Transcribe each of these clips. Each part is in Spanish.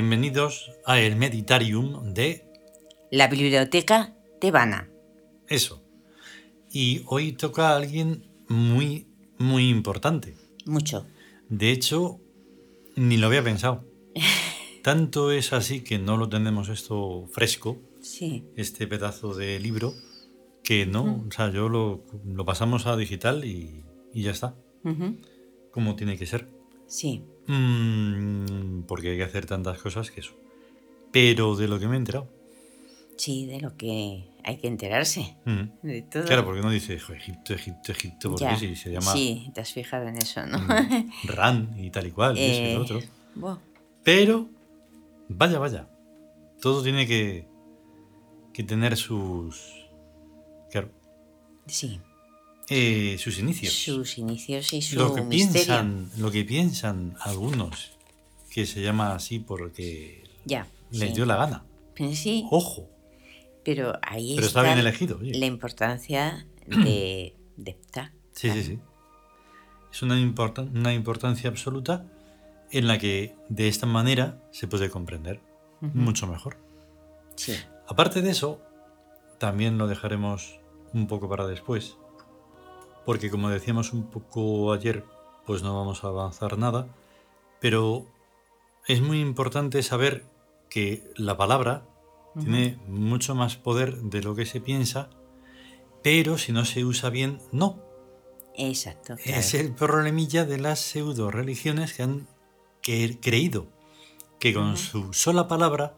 Bienvenidos a el Meditarium de... La biblioteca tebana. Eso. Y hoy toca a alguien muy, muy importante. Mucho. De hecho, ni lo había pensado. Tanto es así que no lo tenemos esto fresco, Sí. este pedazo de libro, que no, o sea, yo lo, lo pasamos a digital y, y ya está, como tiene que ser. Sí. Mm, porque hay que hacer tantas cosas que eso. Pero de lo que me he enterado. Sí, de lo que hay que enterarse. Mm. De todo. Claro, porque no dice "Jo, Egipto, Egipto, Egipto, porque Ya. sí, se llama Sí, te has fijado en eso, ¿no? mm, Ran y tal y cual, y eso y Eh, otro. Pero, vaya, vaya. Todo tiene que, que tener sus. Claro, sí. Eh, sus inicios. Sus inicios y su lo que misterio. piensan, lo que piensan algunos, que se llama así porque Ya. les sí. dio la gana. Sí, Ojo, pero ahí pero está bien elegido. oye. la importancia de, de Ptah. Sí, sí, sí. Es una, importan- una importancia absoluta en la que de esta manera se puede comprender mucho mejor. Sí. Aparte de eso, también lo dejaremos un poco para después, porque como decíamos un poco ayer, pues no vamos a avanzar nada, pero es muy importante saber que la palabra tiene mucho más poder de lo que se piensa, pero si no se usa bien, no. Exacto. claro. Es el problemilla de las pseudo religiones que han creído que con su sola palabra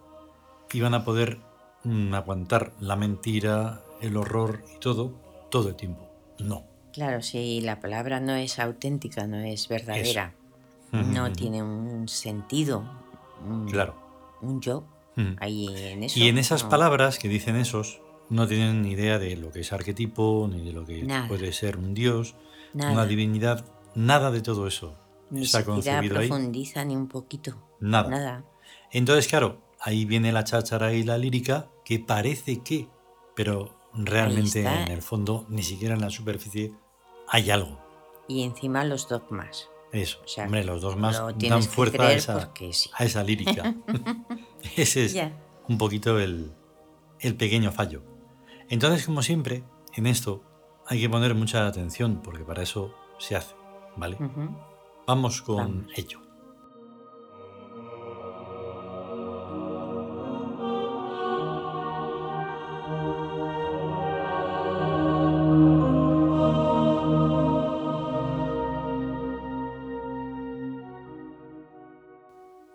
iban a poder mm, aguantar la mentira, el horror y todo, todo el tiempo. No. Claro, si la palabra no es auténtica, no es verdadera, no tiene un sentido, un, Claro. un yo ahí en eso. Y en esas no. palabras que dicen esos, no tienen ni idea de lo que es arquetipo, ni de lo que Nada. puede ser un dios, Nada. una divinidad, nada de todo eso. Ni está concebido ahí. profundiza ni un poquito. Nada. Nada. Entonces, claro, ahí viene la cháchara y la lírica, que parece que, pero realmente en el fondo, ni siquiera en la superficie, hay algo. Y encima los dogmas. Eso. O sea, Hombre, los dos más lo dan fuerza a esa, sí. a esa lírica. Ese es un poquito el, el pequeño fallo. Entonces, como siempre, en esto hay que poner mucha atención, porque para eso se hace, ¿vale? Vamos con Vamos. ello.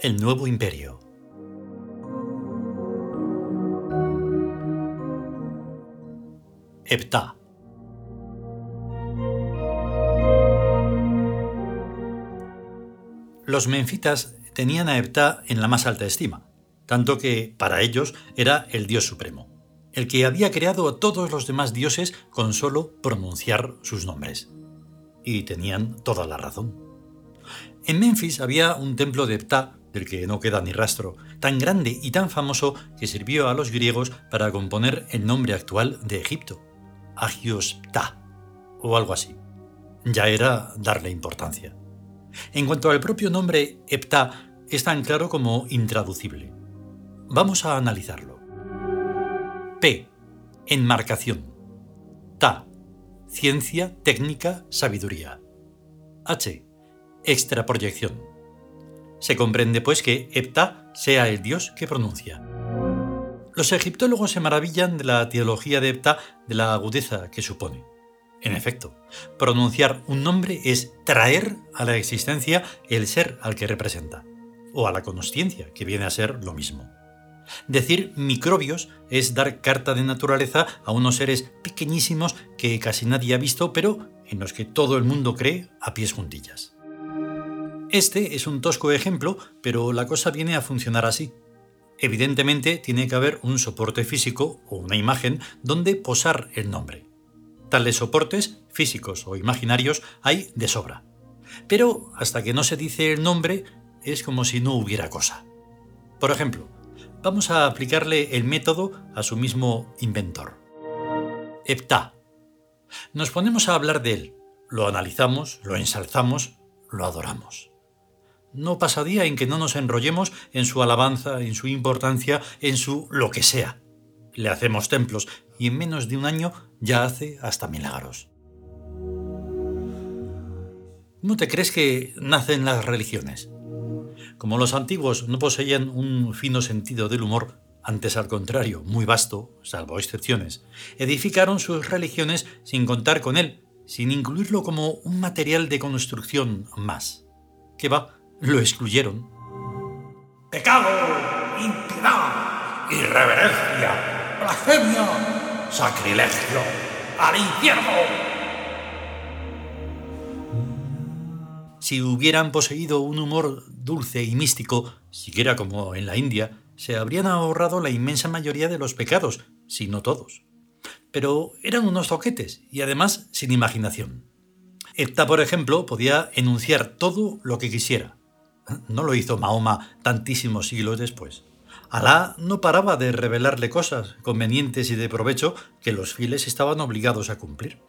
El nuevo imperio. Heptá. Los menfitas tenían a Heptá en la más alta estima, tanto que para ellos era el dios supremo, el que había creado a todos los demás dioses con solo pronunciar sus nombres. Y tenían toda la razón. En Memphis había un templo de Ptah, del que no queda ni rastro, tan grande y tan famoso que sirvió a los griegos para componer el nombre actual de Egipto, Agios Ptah, o algo así. Ya era darle importancia. En cuanto al propio nombre Heptá, es tan claro como intraducible. Vamos a analizarlo. P. Enmarcación. Ta. Ciencia, técnica, sabiduría. H. Extraproyección. Se comprende pues que Heptá sea el dios que pronuncia. Los egiptólogos se maravillan de la teología de Heptá de la agudeza que supone. En efecto, pronunciar un nombre es traer a la existencia el ser al que representa, o a la consciencia, que viene a ser lo mismo. Decir microbios es dar carta de naturaleza a unos seres pequeñísimos que casi nadie ha visto, pero en los que todo el mundo cree a pies juntillas. Este es un tosco ejemplo, pero la cosa viene a funcionar así. Evidentemente tiene que haber un soporte físico o una imagen donde posar el nombre. Tales soportes, físicos o imaginarios, hay de sobra. Pero hasta que no se dice el nombre, es como si no hubiera cosa. Por ejemplo, vamos a aplicarle el método a su mismo inventor. Heptá. Nos ponemos a hablar de él, lo analizamos, lo ensalzamos, lo adoramos. No pasa día en que no nos enrollemos en su alabanza, en su importancia, en su lo que sea. Le hacemos templos y en menos de un año ya hace hasta milagros. ¿No te crees que nacen las religiones? Como los antiguos no poseían un fino sentido del humor, antes al contrario, muy vasto, salvo excepciones, edificaron sus religiones sin contar con él, sin incluirlo como un material de construcción más. Que va, lo excluyeron. Pecado, impiedad, irreverencia, blasfemia, sacrilegio, al infierno. Si hubieran poseído un humor dulce y místico, siquiera como en la India, se habrían ahorrado la inmensa mayoría de los pecados, si no todos. Pero eran unos zoquetes y además sin imaginación. Esta, por ejemplo, podía enunciar todo lo que quisiera. No lo hizo Mahoma tantísimos siglos después. Alá no paraba de revelarle cosas convenientes y de provecho que los fieles estaban obligados a cumplir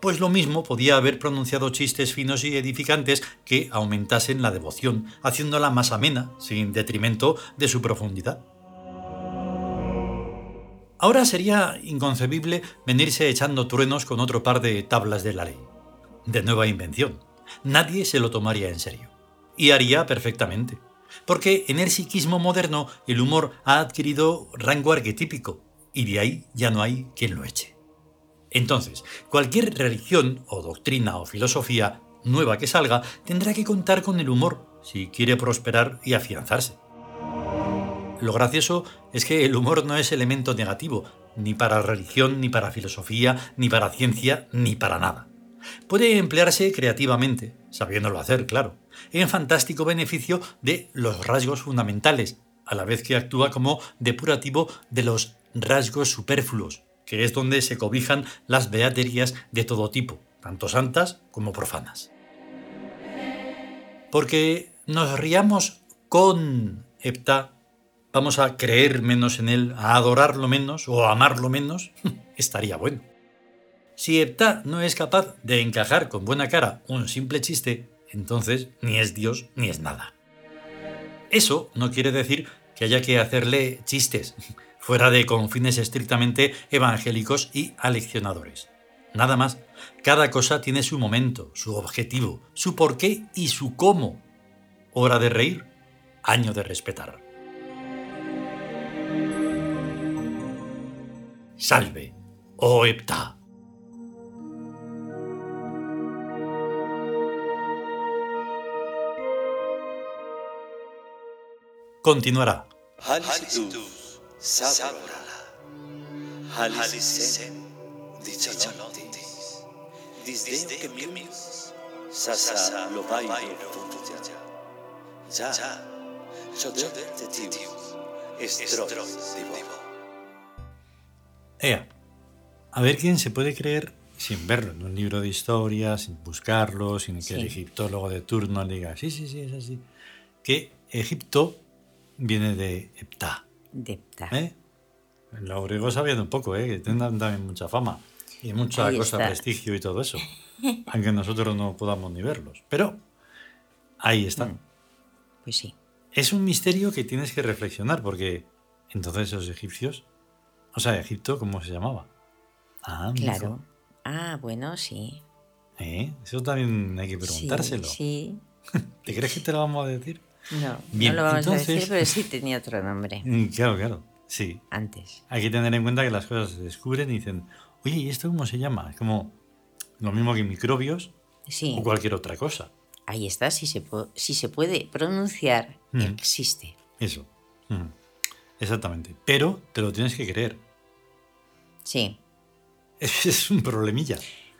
pues lo mismo podía haber pronunciado chistes finos y edificantes que aumentasen la devoción, haciéndola más amena, sin detrimento de su profundidad. Ahora sería inconcebible venirse echando truenos con otro par de tablas de la ley. De nueva invención. Nadie se lo tomaría en serio. Y haría perfectamente. Porque en el psiquismo moderno el humor ha adquirido rango arquetípico, y de ahí ya no hay quien lo eche. Entonces, cualquier religión o doctrina o filosofía nueva que salga tendrá que contar con el humor si quiere prosperar y afianzarse. Lo gracioso es que el humor no es elemento negativo, ni para religión, ni para filosofía, ni para ciencia, ni para nada. Puede emplearse creativamente, sabiéndolo hacer, claro, en fantástico beneficio de los rasgos fundamentales, a la vez que actúa como depurativo de los rasgos superfluos, que es donde se cobijan las beaterías de todo tipo, tanto santas como profanas. Porque nos riamos con Heptá, vamos a creer menos en él, a adorarlo menos o a amarlo menos, estaría bueno. Si Heptá no es capaz de encajar con buena cara un simple chiste, entonces ni es Dios ni es nada. Eso no quiere decir que haya que hacerle chistes, fuera de confines estrictamente evangélicos y aleccionadores. Nada más, cada cosa tiene su momento, su objetivo, su porqué y su cómo. Hora de reír, año de respetar. Salve, oh Hepta. Continuará. Ea, a ver quién se puede creer sin verlo en un libro de historia, sin buscarlo, sin que el egiptólogo de turno diga, sí, sí, sí, es así, que Egipto viene de Epta. De Epta. ¿Eh? Los griegos sabían un poco, ¿eh? que tienen también mucha fama y mucha cosa, prestigio y todo eso. aunque nosotros no podamos ni verlos. Pero ahí están. Mm. Pues sí. Es un misterio que tienes que reflexionar, porque entonces los egipcios, o sea, Egipto, ¿cómo se llamaba? Ah, claro. Ah, bueno, sí. ¿Eh? Eso también hay que preguntárselo. Sí. ¿Te crees que te lo vamos a decir? No, no lo vamos a decir, pero sí tenía otro nombre. Mm, claro, claro. Sí. Antes. Hay que tener en cuenta que las cosas se descubren y dicen, oye, ¿y esto cómo se llama? Es como lo mismo que microbios o cualquier otra cosa. Ahí está, si se, si se puede pronunciar, mm. existe. Eso. Mm. Exactamente. Pero te lo tienes que creer. Sí. Es, un problemilla.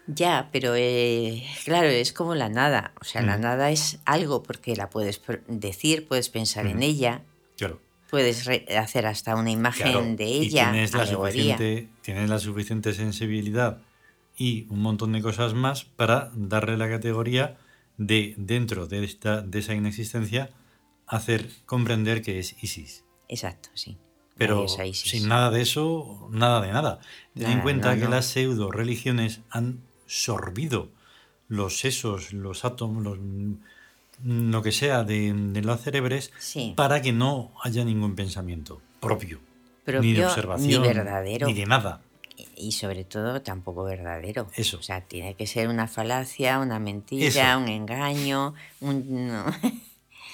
Ya, pero eh, claro, es como la nada. O sea, la mm. nada es algo porque la puedes decir, puedes pensar en ella. Claro puedes hacer hasta una imagen de ella. tienes la, suficiente, tienes la suficiente sensibilidad y un montón de cosas más para darle la categoría de dentro de, esta, de esa inexistencia hacer comprender que es Isis. Exacto, sí. Pero sin nada de eso, nada de nada. Ten en cuenta que las pseudo religiones han sorbido los sesos, los átomos, los mm, lo que sea de, de los cerebres Sí. para que no haya ningún pensamiento propio, ni de observación, ni verdadero. ni de nada. Y sobre todo tampoco verdadero. Eso. O sea, tiene que ser una falacia, una mentira, Eso. un engaño, un...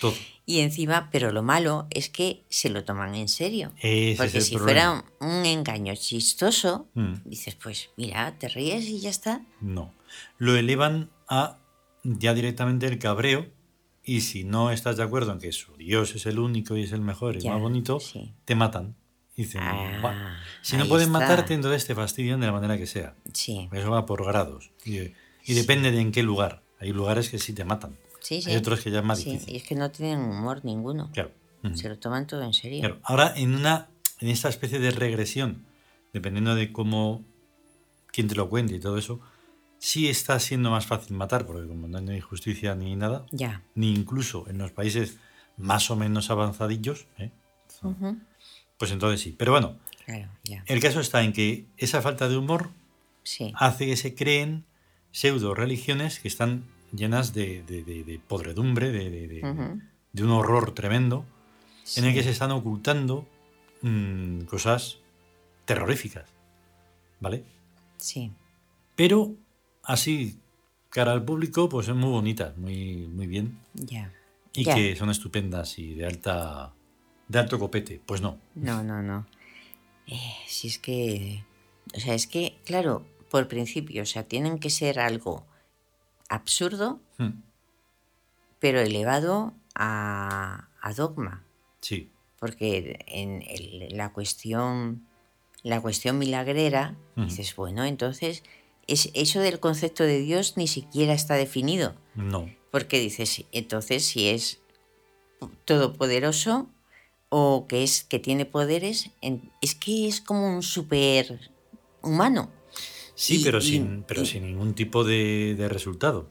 Todo. Y encima, pero lo malo es que se lo toman en serio. Ese Porque si problema. fuera un, engaño chistoso, Mm. dices, pues mira, te ríes y ya está. No. Lo elevan a ya directamente el cabreo y si no estás de acuerdo en que su Dios es el único y es el mejor y Ya, más bonito, sí. te matan. Dicen, Ah, "Buah, si no pueden está. matarte, entonces te fastidian de la manera que sea. Sí, Eso va por grados. Y, y depende de en qué lugar. Hay lugares que sí te matan. Sí, sí. Hay otros que ya es más Sí, difícil. y es que no tienen humor ninguno. Claro. Se lo toman todo en serio. Claro. Ahora, en una en esta especie de regresión, dependiendo de cómo quién te lo cuente y todo eso, sí está siendo más fácil matar, porque como no hay justicia ni nada, Ya. ni incluso en los países más o menos avanzadillos, ¿eh? Pues entonces sí. Pero bueno, Claro, ya. el caso está en que esa falta de humor Sí. hace que se creen pseudo religiones que están llenas de, de- de- de podredumbre, de, de- un horror tremendo, en el que se están ocultando mm, cosas terroríficas. ¿Vale? Sí. Pero así, cara al público, pues son muy bonitas, muy, muy bien. Ya. Y que son estupendas y de alta. de alto copete. Pues no. No, no, no. Eh, si es que. O sea, es que, claro, por principio, o sea, tienen que ser algo absurdo, Hmm, pero elevado a, a dogma. Sí. Porque en el- la cuestión. La cuestión milagrera, Ujú. dices, bueno, entonces. Es, eso del concepto de Dios ni siquiera está definido. No. Porque dices, entonces si es todopoderoso o que es que tiene poderes, es que es como un super humano. Sí, Y- pero, y- sin, pero y- sin ningún tipo de, de resultado.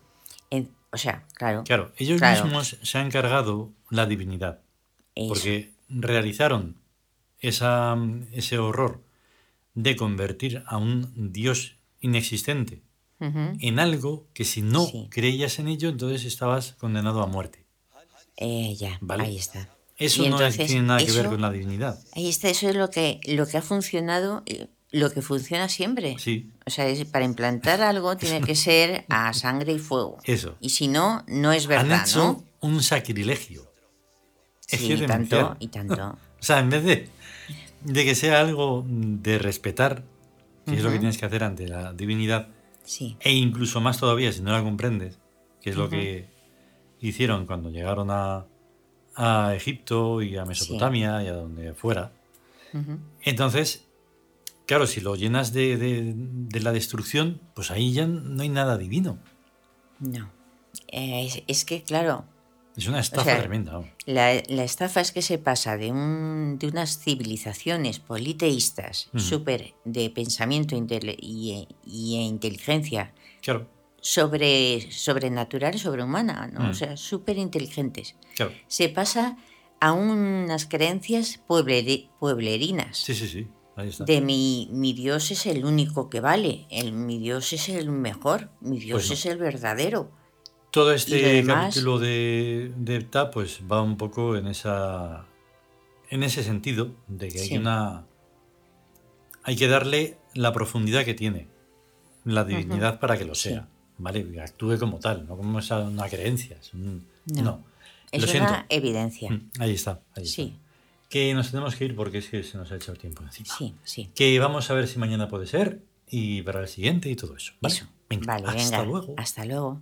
En- o sea, claro. Claro, ellos Claro. mismos se han cargado la divinidad. eso. Porque realizaron esa, ese horror de convertir a un Dios inexistente en algo que si no Sí. creías en ello, entonces estabas condenado a muerte. Eh, ya, Vale. ahí está. Eso no tiene nada que ver con la divinidad. Ahí está, eso es lo que, lo que ha funcionado, eh, lo que funciona siempre. Sí, O sea, es- para implantar algo tiene que ser a sangre y fuego. eso. Y si no, no es verdad, Han hecho ¿no? un sacrilegio. Es Sí, que y tanto, y tanto. O sea, en vez de, de que sea algo de respetar, que es lo que tienes que hacer ante la divinidad, Sí, e incluso más todavía si no la comprendes, que es lo que hicieron cuando llegaron a, a Egipto y a Mesopotamia y a donde fuera. Entonces, claro, si lo llenas de, de- de la destrucción, pues ahí ya no hay nada divino. no. Eh, es, es que, claro, Es una estafa sea, tremenda. La, la estafa es que se pasa de, un, de unas civilizaciones politeístas, Ujú. súper de pensamiento y, y inteligencia, Claro, sobre, sobrenatural, sobrehumana, ¿no? Mm. o sea, súper inteligentes. claro. Se pasa a unas creencias puebleri- pueblerinas. Sí, sí, sí. De mi, mi Dios es el único que vale, el, mi Dios es el mejor, mi Dios Pues no. es el verdadero. Todo este demás- capítulo de, de Heptá, pues va un poco en esa en ese sentido de que hay Sí. una hay que darle la profundidad que tiene la divinidad para que lo Sí. sea, ¿vale? Actúe como tal, no como esa una creencia. es un- No. no. Es Lo siento. una evidencia. Mm, Ahí está, ahí Sí, está. Que nos tenemos que ir porque es que se nos ha echado el tiempo encima. sí, sí. Que vamos a ver si mañana puede ser y para el siguiente y todo eso. ¿vale? Eso. Venga, vale, hasta venga. luego. Hasta luego.